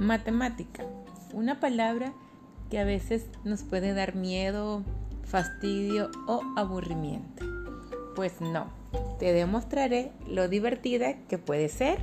Matemática, una palabra que a veces nos puede dar miedo, fastidio o aburrimiento. Pues no, te demostraré lo divertida que puede ser.